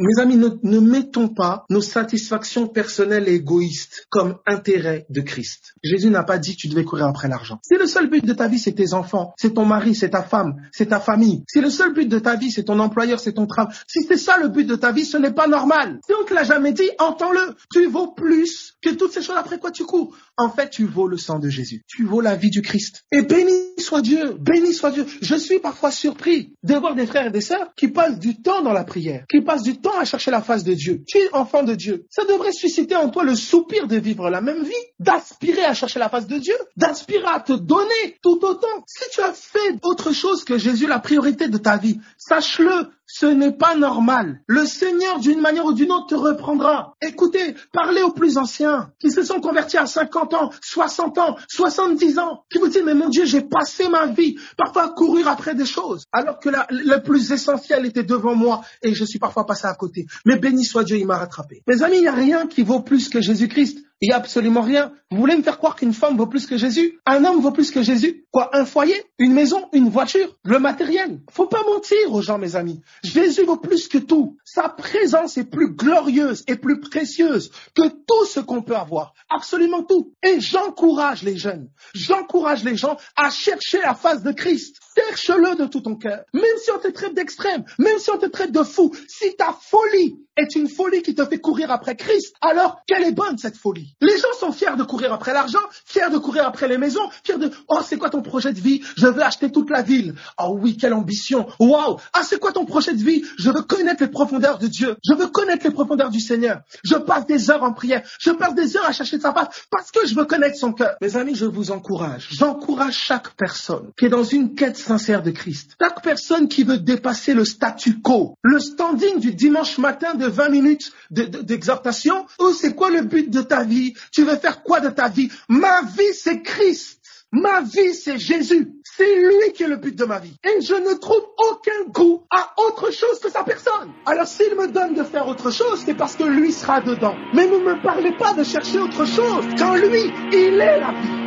Mes amis, ne, ne mettons pas nos satisfactions personnelles et égoïstes comme intérêt de Christ. Jésus n'a pas dit tu devais courir après l'argent. Si le seul but de ta vie, c'est tes enfants, c'est ton mari, c'est ta femme, c'est ta famille, si le seul but de ta vie, c'est ton employeur, c'est ton travail, si c'est ça le but de ta vie, ce n'est pas normal. Si on te l'a jamais dit, entends-le. Tu vaux plus que toutes ces choses après quoi tu cours. En fait, tu vaux le sang de Jésus. Tu vaux la vie du Christ. Et béni soit Dieu, béni soit Dieu. Je suis parfois surpris de voir des frères et des sœurs qui passent du temps dans la prière, qui passent du temps à chercher la face de Dieu. Tu es enfant de Dieu. Ça devrait susciter en toi le soupir de vivre la même vie, d'aspirer à chercher la face de Dieu, d'aspirer à te donner tout autant. Si tu as fait autre chose que Jésus la priorité de ta vie, sache-le, ce n'est pas normal. Le Seigneur, d'une manière ou d'une autre, te reprendra. Écoutez, parlez aux plus anciens qui se sont convertis à 50 ans, 60 ans, 70 ans, qui vous disent, mais mon Dieu, j'ai passé ma vie parfois à courir après des choses, alors que le plus essentiel était devant moi et je suis parfois passé à côté. Mais béni soit Dieu, il m'a rattrapé. Mes amis, il n'y a rien qui vaut plus que Jésus-Christ. Il n'y a absolument rien. Vous voulez me faire croire qu'une femme vaut plus que Jésus? Un homme vaut plus que Jésus? Quoi Un foyer? Une maison? Une voiture? Le matériel? Faut pas mentir aux gens, mes amis. Jésus vaut plus que tout. Sa présence est plus glorieuse et plus précieuse que tout ce qu'on peut avoir. Absolument tout. Et j'encourage les jeunes, j'encourage les gens à chercher la face de Christ. Cherche-le de tout ton cœur. Même si on te traite d'extrême, même si on te traite de fou, si ta folie est une folie qui te fait courir après Christ, alors quelle est bonne cette folie Les gens sont fiers de courir après l'argent, fiers de courir après les maisons, fiers de oh c'est quoi ton projet de vie? Je veux acheter toute la ville. Oh oui quelle ambition. Waouh Ah c'est quoi ton projet de vie? Je veux connaître les profondeurs de Dieu. Je veux connaître les profondeurs du Seigneur. Je passe des heures en prière. Je passe des heures à chercher sa face parce que je veux connaître son cœur. Mes amis, je vous encourage. J'encourage chaque personne qui est dans une quête sincère de Christ. Chaque personne qui veut dépasser le statu quo, le standing du dimanche matin de 20 minutes de- de- d'exhortation. oh, c'est quoi le but de ta vie? Tu veux faire quoi de ta vie? Ma vie, c'est Christ. Ma vie, c'est Jésus. C'est lui qui est le but de ma vie. Et je ne trouve aucun goût à autre chose que sa personne. Alors s'il me donne de faire autre chose, c'est parce que lui sera dedans. Mais ne me parlez pas de chercher autre chose quand lui, il est la vie.